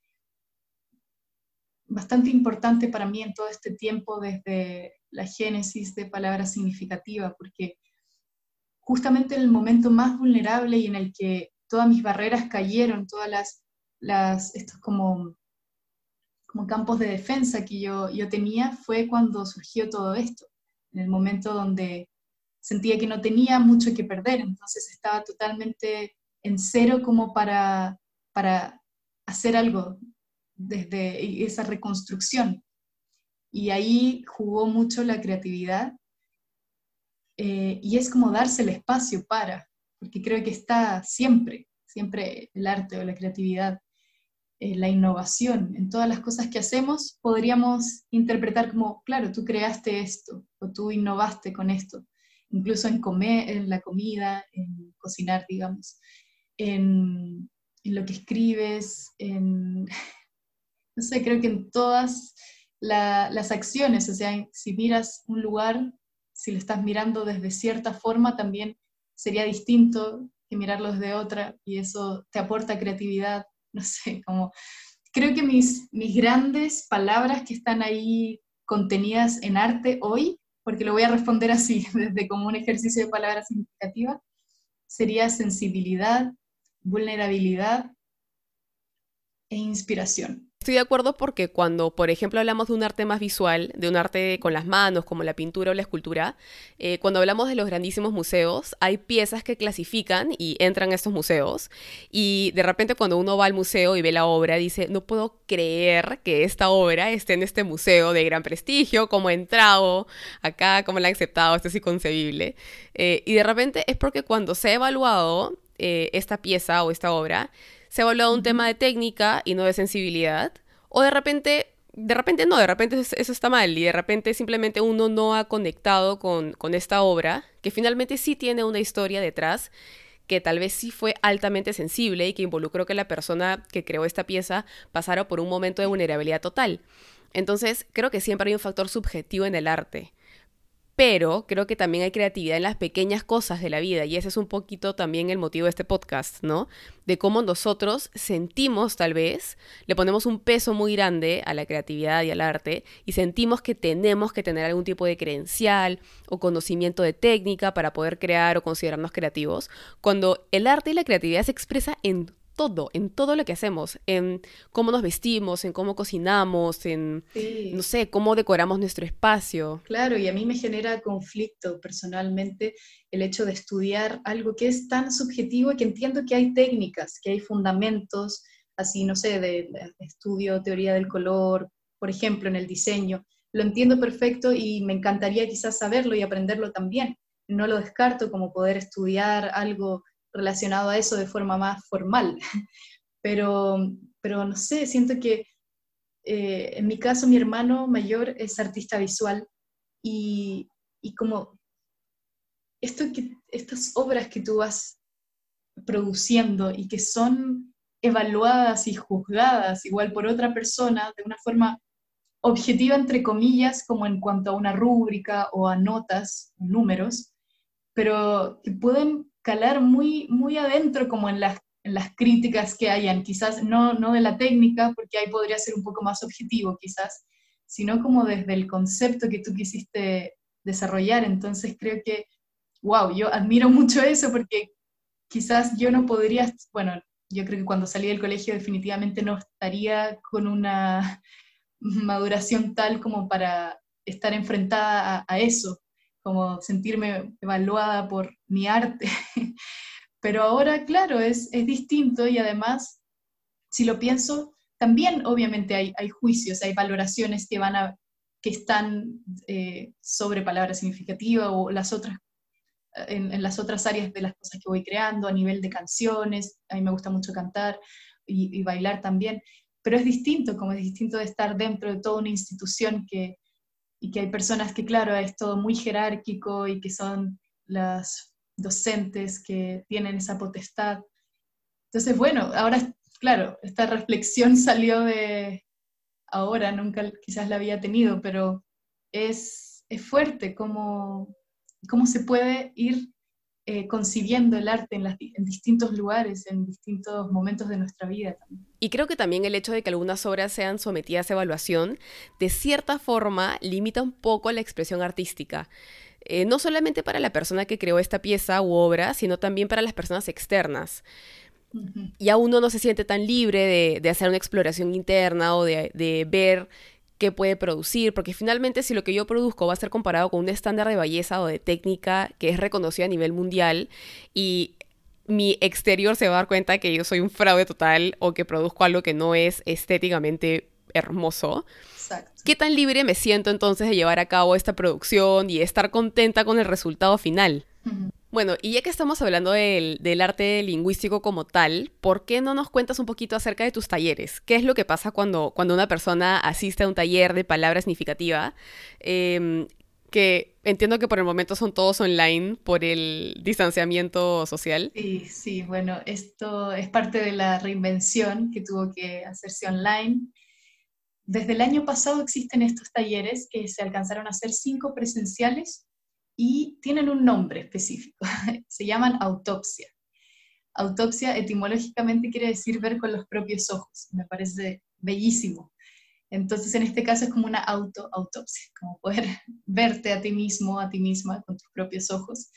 bastante importante para mí en todo este tiempo desde la génesis de palabra significativa, porque justamente en el momento más vulnerable y en el que todas mis barreras cayeron, todas las, las estos como, como campos de defensa que yo, yo tenía, fue cuando surgió todo esto, en el momento donde sentía que no tenía mucho que perder, entonces estaba totalmente en cero como para, para hacer algo desde esa reconstrucción. Y ahí jugó mucho la creatividad eh, y es como darse el espacio para, porque creo que está siempre, siempre el arte o la creatividad, eh, la innovación. En todas las cosas que hacemos, podríamos interpretar como, claro, tú creaste esto o tú innovaste con esto, incluso en comer, en la comida, en cocinar, digamos, en, en lo que escribes, en, no sé, creo que en todas las acciones, o sea, si miras un lugar, si lo estás mirando desde cierta forma, también sería distinto que mirarlo desde otra y eso te aporta creatividad, no sé, como creo que mis, mis grandes palabras que están ahí contenidas en arte hoy, porque lo voy a responder así, desde como un ejercicio de palabras significativa, sería sensibilidad, vulnerabilidad e inspiración. Estoy de acuerdo porque cuando, por ejemplo, hablamos de un arte más visual, de un arte con las manos, como la pintura o la escultura, eh, cuando hablamos de los grandísimos museos, hay piezas que clasifican y entran a estos museos. Y de repente cuando uno va al museo y ve la obra, dice, no puedo creer que esta obra esté en este museo de gran prestigio, como entrado acá, como la han aceptado, esto es inconcebible. Eh, y de repente es porque cuando se ha evaluado eh, esta pieza o esta obra, se ha evaluado un tema de técnica y no de sensibilidad, o de repente, de repente no, de repente eso está mal y de repente simplemente uno no ha conectado con, con esta obra, que finalmente sí tiene una historia detrás, que tal vez sí fue altamente sensible y que involucró que la persona que creó esta pieza pasara por un momento de vulnerabilidad total. Entonces, creo que siempre hay un factor subjetivo en el arte pero creo que también hay creatividad en las pequeñas cosas de la vida y ese es un poquito también el motivo de este podcast, ¿no? De cómo nosotros sentimos tal vez, le ponemos un peso muy grande a la creatividad y al arte y sentimos que tenemos que tener algún tipo de credencial o conocimiento de técnica para poder crear o considerarnos creativos, cuando el arte y la creatividad se expresa en todo, en todo lo que hacemos, en cómo nos vestimos, en cómo cocinamos, en, no sé, cómo decoramos nuestro espacio. Claro, y a mí me genera conflicto personalmente el hecho de estudiar algo que es tan subjetivo y que entiendo que hay técnicas, que hay fundamentos, así, no sé, de, estudio, teoría del color, por ejemplo, en el diseño. Lo entiendo perfecto y me encantaría quizás saberlo y aprenderlo también. No lo descarto como poder estudiar algo relacionado a eso de forma más formal. Pero, pero no sé, siento que eh, en mi caso mi hermano mayor es artista visual y, y como esto que, estas obras que tú vas produciendo y que son evaluadas y juzgadas igual por otra persona de una forma objetiva, entre comillas, como en cuanto a una rúbrica o a notas, números, pero que pueden calar muy, muy adentro como en las, en las críticas que hayan, quizás no, no de la técnica, porque ahí podría ser un poco más objetivo quizás, sino como desde el concepto que tú quisiste desarrollar. Entonces creo que, wow, yo admiro mucho eso porque quizás yo no podría, bueno, yo creo que cuando salí del colegio definitivamente no estaría con una maduración tal como para estar enfrentada a eso como sentirme evaluada por mi arte. Pero ahora, claro, es, es distinto y además, si lo pienso, también obviamente hay, hay juicios, hay valoraciones que, van a, que están eh, sobre palabra significativa o las otras, en, las otras áreas de las cosas que voy creando, a nivel de canciones, a mí me gusta mucho cantar y, y bailar también, pero es distinto, como es distinto de estar dentro de toda una institución que, y que hay personas que, claro, es todo muy jerárquico y que son las docentes que tienen esa potestad. Entonces, bueno, ahora, claro, esta reflexión salió de ahora, nunca quizás la había tenido, pero es, es fuerte cómo, cómo se puede ir eh, concibiendo el arte en, en, distintos lugares, en distintos momentos de nuestra vida. Y creo que también el hecho de que algunas obras sean sometidas a evaluación, de cierta forma, limita un poco la expresión artística. Eh, no solamente para la persona que creó esta pieza u obra, sino también para las personas externas. Ya uno no se siente tan libre de, de hacer una exploración interna o de, de ver que puede producir, porque finalmente si lo que yo produzco va a ser comparado con un estándar de belleza o de técnica que es reconocido a nivel mundial y mi exterior se va a dar cuenta que yo soy un fraude total o que produzco algo que no es estéticamente hermoso. ¿Qué tan libre me siento entonces de llevar a cabo esta producción y estar contenta con el resultado final? Bueno, y ya que estamos hablando del, arte lingüístico como tal, ¿por qué no nos cuentas un poquito acerca de tus talleres? ¿Qué es lo que pasa cuando, cuando una persona asiste a un taller de palabra significativa? Em, que entiendo que por el momento son todos online por el distanciamiento social. Sí, sí, bueno, esto es parte de la reinvención que tuvo que hacerse online. Desde el año pasado existen estos talleres que se alcanzaron a hacer cinco presenciales y tienen un nombre específico, se llaman autopsia. Autopsia etimológicamente quiere decir ver con los propios ojos, me parece bellísimo. Entonces, en este caso es como una auto-autopsia, como poder verte a ti mismo, a ti misma, con tus propios ojos.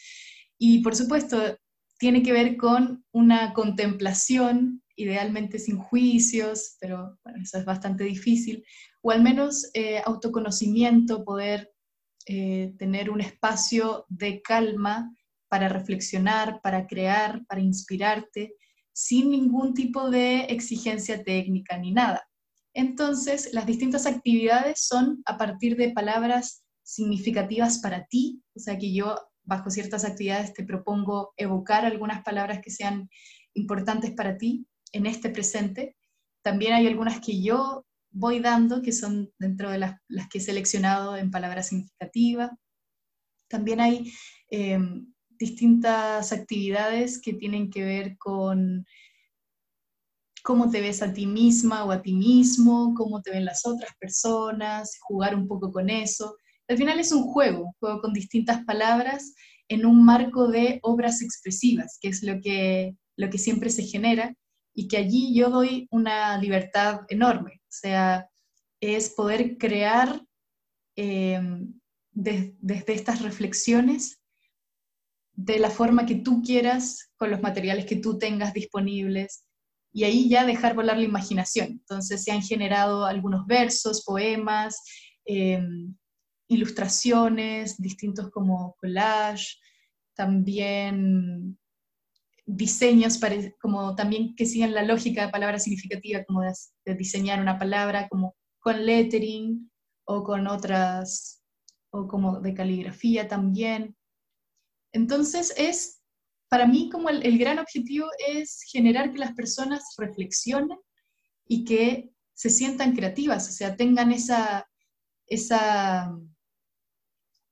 Y por supuesto, tiene que ver con una contemplación, idealmente sin juicios, pero bueno, eso es bastante difícil, o al menos eh, autoconocimiento, poder eh, tener un espacio de calma para reflexionar, para crear, para inspirarte, sin ningún tipo de exigencia técnica ni nada. Entonces, las distintas actividades son a partir de palabras significativas para ti, o sea que yo bajo ciertas actividades te propongo evocar algunas palabras que sean importantes para ti en este presente. También hay algunas que yo voy dando, que son dentro de las, que he seleccionado en palabra significativa. También hay em, distintas actividades que tienen que ver con cómo te ves a ti misma o a ti mismo, cómo te ven las otras personas, jugar un poco con eso. Al final es un juego, un juego con distintas palabras en un marco de obras expresivas, que es lo que, lo que siempre se genera y que allí yo doy una libertad enorme. O sea, es poder crear em, desde estas reflexiones de la forma que tú quieras, con los materiales que tú tengas disponibles, y ahí ya dejar volar la imaginación. Entonces se han generado algunos versos, poemas, em, ilustraciones, distintos como collage, también diseños como también que siguen la lógica de palabra significativa, como de, diseñar una palabra como con lettering o con otras, o como de caligrafía también. Entonces es, para mí como el, el gran objetivo es generar que las personas reflexionen y que se sientan creativas, o sea, tengan esa, esa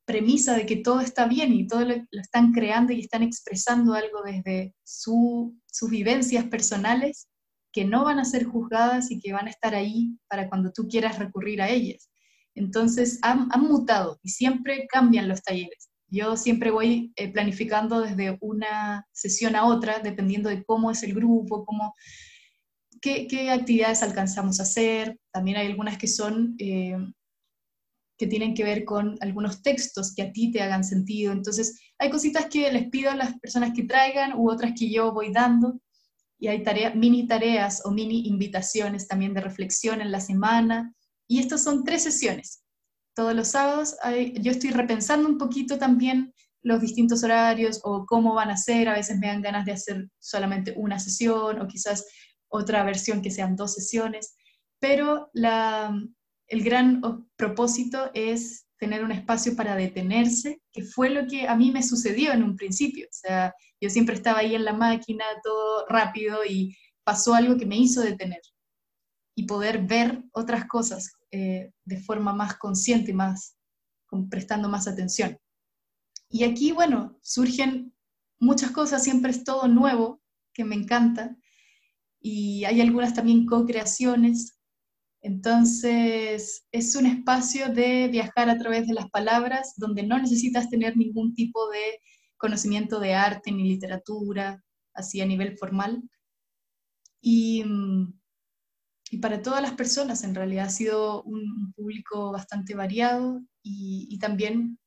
premisa de que todo está bien y todo lo, están creando y están expresando algo desde sus vivencias personales que no van a ser juzgadas y que van a estar ahí para cuando tú quieras recurrir a ellas. Entonces han, mutado y siempre cambian los talleres. Yo siempre voy eh, planificando desde una sesión a otra, dependiendo de cómo es el grupo, cómo, qué, actividades alcanzamos a hacer. También hay algunas que son eh, que tienen que ver con algunos textos que a ti te hagan sentido. Entonces, hay cositas que les pido a las personas que traigan u otras que yo voy dando. Y hay tareas, mini tareas o mini invitaciones también de reflexión en la semana. Y estas son tres sesiones. Todos los sábados yo estoy repensando un poquito también los distintos horarios o cómo van a ser. A veces me dan ganas de hacer solamente una sesión o quizás otra versión que sean dos sesiones. Pero la, el gran propósito es tener un espacio para detenerse, que fue lo que a mí me sucedió en un principio. O sea, yo siempre estaba ahí en la máquina, todo rápido, y pasó algo que me hizo detener y poder ver otras cosas eh, de forma más consciente, más prestando más atención. Y aquí, bueno, surgen muchas cosas, siempre es todo nuevo, que me encanta, y hay algunas también co-creaciones entonces, es un espacio de viajar a través de las palabras donde no necesitas tener ningún tipo de conocimiento de arte ni literatura, así a nivel formal. Y, mm, para todas las personas, en realidad ha sido un público bastante variado y, también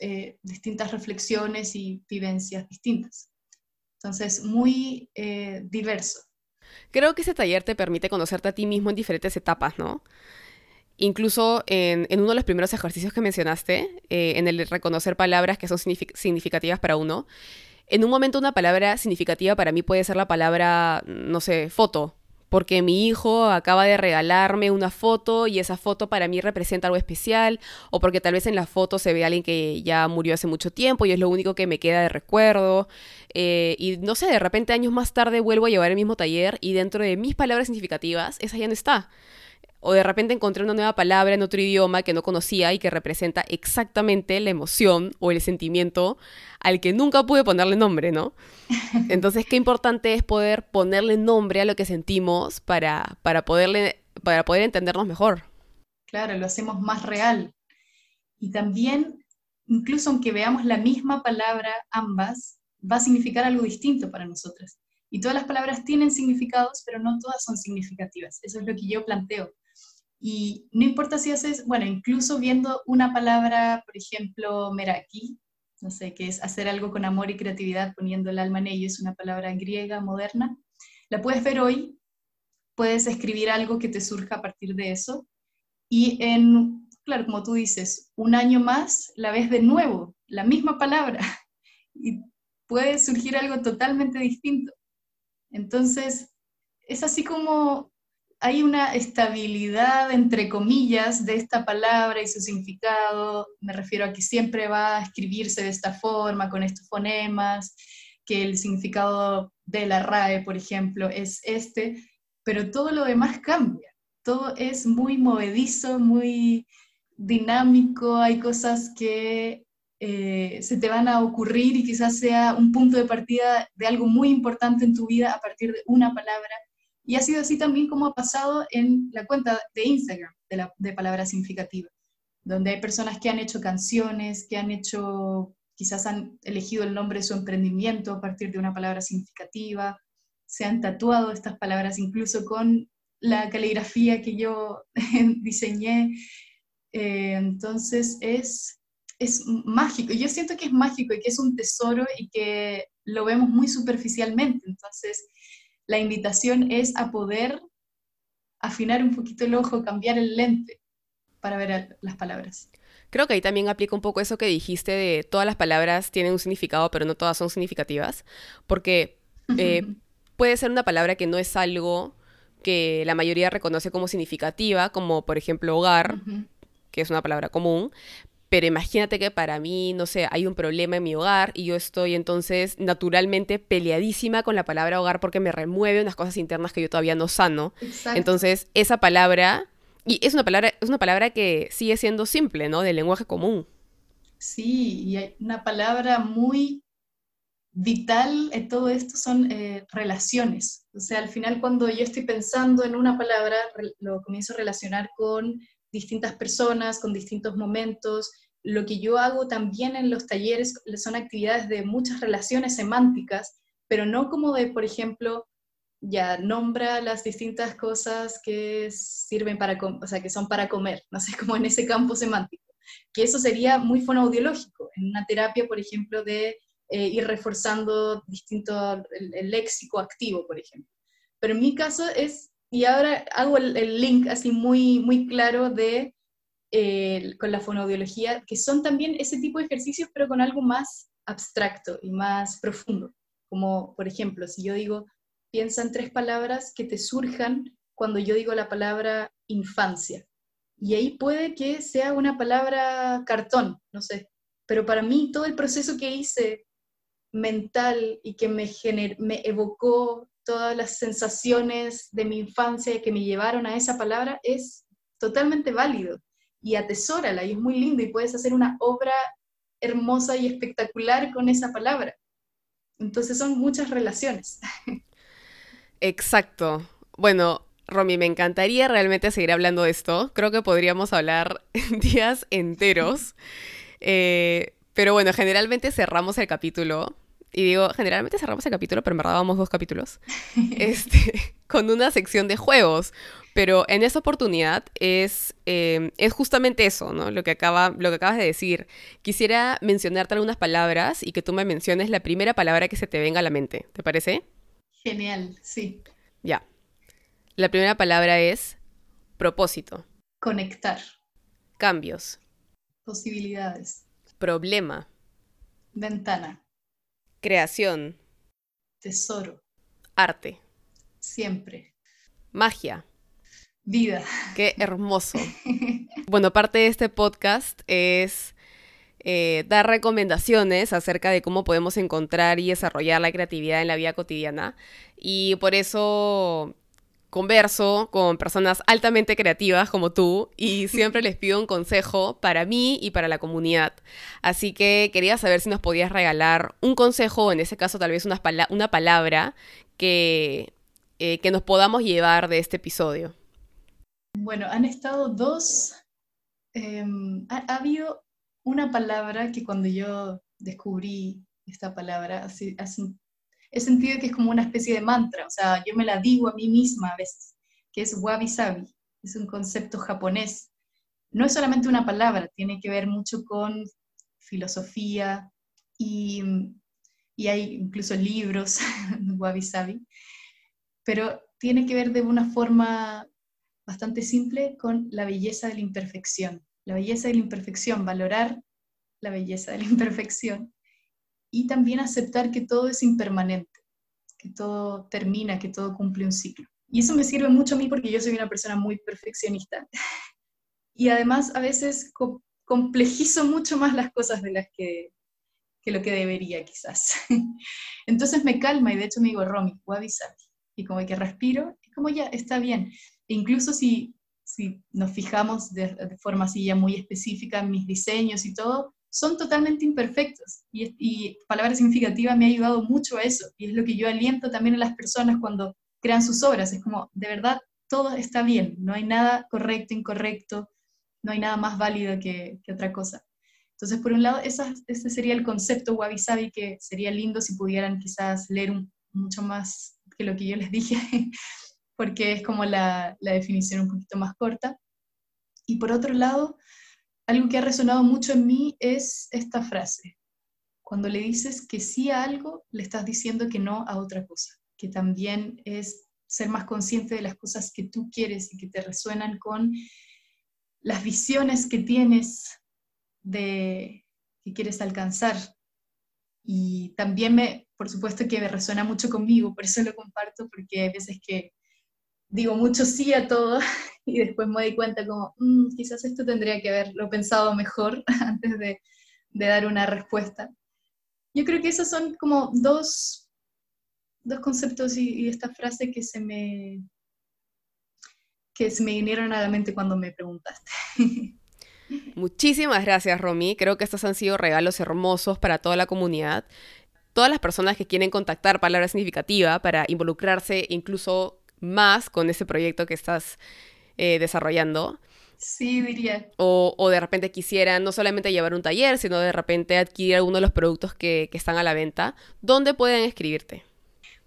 eh, distintas reflexiones y vivencias distintas. Entonces, muy eh, diverso. Creo que ese taller te permite conocerte a ti mismo en diferentes etapas, ¿no? Incluso en, uno de los primeros ejercicios que mencionaste, eh, en el reconocer palabras que son significativas para uno, en un momento una palabra significativa para mí puede ser la palabra, no sé, foto, porque mi hijo acaba de regalarme una foto y esa foto para mí representa algo especial, o porque tal vez en la foto se ve a alguien que ya murió hace mucho tiempo y es lo único que me queda de recuerdo. Eh, y no sé, de repente años más tarde vuelvo a llevar el mismo taller y dentro de mis palabras significativas, esa ya no está. O de repente encontré una nueva palabra en otro idioma que no conocía y que representa exactamente la emoción o el sentimiento al que nunca pude ponerle nombre, ¿no? Entonces, qué importante es poder ponerle nombre a lo que sentimos para, para, poderle, para poder entendernos mejor. Claro, lo hacemos más real. Y también, incluso aunque veamos la misma palabra ambas, va a significar algo distinto para nosotras. Y todas las palabras tienen significados, pero no todas son significativas. Eso es lo que yo planteo. Y no importa si haces, bueno, incluso viendo una palabra, por ejemplo, meraki, no sé, que es hacer algo con amor y creatividad poniendo el alma en ello, es una palabra griega moderna, la puedes ver hoy, puedes escribir algo que te surja a partir de eso, y en, claro, como tú dices, un año más la ves de nuevo, la misma palabra, y puede surgir algo totalmente distinto. Entonces, es así como hay una estabilidad, entre comillas, de esta palabra y su significado. Me refiero a que siempre va a escribirse de esta forma, con estos fonemas, que el significado de la RAE, por ejemplo, es este, pero todo lo demás cambia. Todo es muy movedizo, muy dinámico, hay cosas que eh, se te van a ocurrir y quizás sea un punto de partida de algo muy importante en tu vida a partir de una palabra y ha sido así también como ha pasado en la cuenta de Instagram de, la, de Palabra Significativa, donde hay personas que han hecho canciones, que han hecho, quizás han elegido el nombre de su emprendimiento a partir de una palabra significativa, se han tatuado estas palabras incluso con la caligrafía que yo diseñé. Eh, entonces es, es mágico. Yo siento que es mágico y que es un tesoro y que lo vemos muy superficialmente. Entonces, la invitación es a poder afinar un poquito el ojo, cambiar el lente para ver las palabras. Creo que ahí también aplica un poco eso que dijiste de todas las palabras tienen un significado, pero no todas son significativas, porque eh, puede ser una palabra que no es algo que la mayoría reconoce como significativa, como por ejemplo hogar, que es una palabra común, pero imagínate que para mí, no sé, hay un problema en mi hogar y yo estoy entonces naturalmente peleadísima con la palabra hogar porque me remueve unas cosas internas que yo todavía no sano. Entonces, esa palabra, y es una palabra, es una palabra que sigue siendo simple, ¿no? Del lenguaje común. Sí, y hay una palabra muy vital en todo esto son eh, relaciones. O sea, al final cuando yo estoy pensando en una palabra, lo comienzo a relacionar con distintas personas, con distintos momentos. Lo que yo hago también en los talleres son actividades de muchas relaciones semánticas, pero no como de, por ejemplo, ya nombra las distintas cosas que sirven para, o sea, que son para comer, no sé, como en ese campo semántico, que eso sería muy fonoaudiológico, en una terapia, por ejemplo, de eh, ir reforzando distinto el, léxico activo, por ejemplo. Pero en mi caso es y ahora hago el, link así muy, muy claro de, eh, con la fonoaudiología, que son también ese tipo de ejercicios, pero con algo más abstracto y más profundo. Como, por ejemplo, si yo digo, piensa en tres palabras que te surjan cuando yo digo la palabra infancia. Y ahí puede que sea una palabra cartón, no sé. Pero para mí todo el proceso que hice mental y que me, me evocó todas las sensaciones de mi infancia que me llevaron a esa palabra es totalmente válido y atesórala y es muy lindo y puedes hacer una obra hermosa y espectacular con esa palabra. Entonces son muchas relaciones. Exacto. Bueno, Romy, me encantaría realmente seguir hablando de esto. Creo que podríamos hablar días enteros. Eh, pero bueno, generalmente cerramos el capítulo y digo, generalmente cerramos el capítulo, pero en verdad vamos dos capítulos, este, con una sección de juegos. Pero en esta oportunidad es, em, es justamente eso, ¿no? Lo que, acaba, lo que acabas de decir. Quisiera mencionarte algunas palabras y que tú me menciones la primera palabra que se te venga a la mente. ¿Te parece? Genial, sí. Ya. La primera palabra es propósito. Conectar. Cambios. Posibilidades. Problema. Ventana. Creación. Tesoro. Arte. Siempre. Magia. Vida. Qué hermoso. bueno, parte de este podcast es eh, dar recomendaciones acerca de cómo podemos encontrar y desarrollar la creatividad en la vida cotidiana. Y por eso converso con personas altamente creativas como tú y siempre les pido un consejo para mí y para la comunidad. Así que quería saber si nos podías regalar un consejo, en ese caso tal vez una, una palabra que, eh, que nos podamos llevar de este episodio. Bueno, han estado dos, em, ha, habido una palabra que cuando yo descubrí esta palabra, he sentido que es como una especie de mantra, o sea, yo me la digo a mí misma a veces, que es wabi sabi, es un concepto japonés. No es solamente una palabra, tiene que ver mucho con filosofía y, y hay incluso libros wabi sabi, pero tiene que ver de una forma bastante simple con la belleza de la imperfección la belleza de la imperfección, valorar la belleza de la imperfección y también aceptar que todo es impermanente, que todo termina, que todo cumple un ciclo. Y eso me sirve mucho a mí porque yo soy una persona muy perfeccionista. Y además a veces complejizo mucho más las cosas de las que, que lo que debería quizás. Entonces me calma y de hecho me digo, Romy, wabi Y como que respiro, es como ya, está bien. E incluso si si nos fijamos de, forma así ya muy específica en mis diseños y todo, son totalmente imperfectos. Y, y, palabra significativa me ha ayudado mucho a eso. Y es lo que yo aliento también a las personas cuando crean sus obras. Es como, de verdad, todo está bien. No hay nada correcto, incorrecto. No hay nada más válido que, otra cosa. Entonces, por un lado, esa, ese sería el concepto wabi sabi que sería lindo si pudieran quizás leer mucho más que lo que yo les dije porque es como la, definición un poquito más corta. Y por otro lado, algo que ha resonado mucho en mí es esta frase. Cuando le dices que sí a algo, le estás diciendo que no a otra cosa, que también es ser más consciente de las cosas que tú quieres y que te resuenan con las visiones que tienes de que quieres alcanzar. Y también me, por supuesto que me resuena mucho conmigo, por eso lo comparto, porque hay veces que digo mucho sí a todo y después me doy cuenta como, mm, quizás esto tendría que haberlo pensado mejor antes de, dar una respuesta. Yo creo que esos son como dos, dos conceptos y, esta frase que se me que se me vinieron a la mente cuando me preguntaste. Muchísimas gracias, Romy. Creo que estos han sido regalos hermosos para toda la comunidad. Todas las personas que quieren contactar Palabra Significativa para involucrarse incluso más con ese proyecto que estás eh, desarrollando. Sí, diría. O, de repente quisieran no solamente llevar un taller, sino de repente adquirir alguno de los productos que, que están a la venta, ¿dónde pueden escribirte?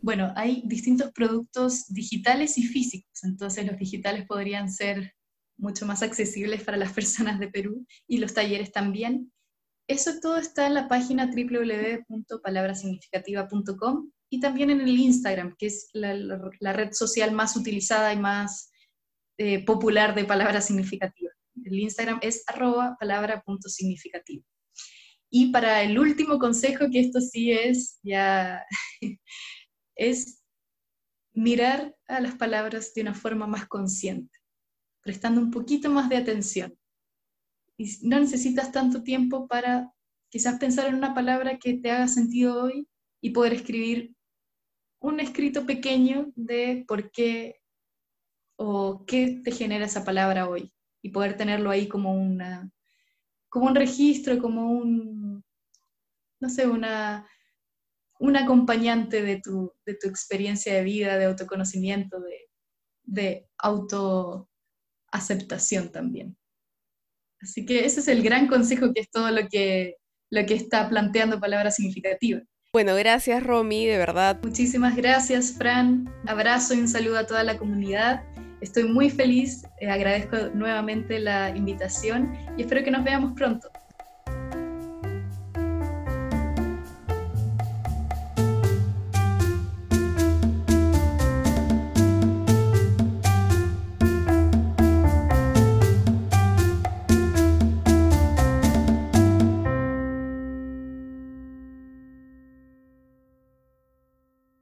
Bueno, hay distintos productos digitales y físicos, entonces los digitales podrían ser mucho más accesibles para las personas de Perú y los talleres también. Eso todo está en la página www.palabrasignificativa.com y también en el Instagram, que es la, red social más utilizada y más eh, popular de palabra significativa. El Instagram es arroba palabra.significativa. Y para el último consejo, que esto sí es ya, es mirar a las palabras de una forma más consciente, prestando un poquito más de atención. Y no necesitas tanto tiempo para quizás pensar en una palabra que te haga sentido hoy y poder escribir un escrito pequeño de por qué o qué te genera esa palabra hoy y poder tenerlo ahí como una como un registro, como un no sé, una un acompañante de tu, de tu experiencia de vida, de autoconocimiento, de, de autoaceptación también. Así que ese es el gran consejo que es todo lo que, lo que está planteando Palabra Significativa. Bueno, gracias Romy, de verdad. Muchísimas gracias Fran. Abrazo y un saludo a toda la comunidad. Estoy muy feliz, eh, agradezco nuevamente la invitación y espero que nos veamos pronto.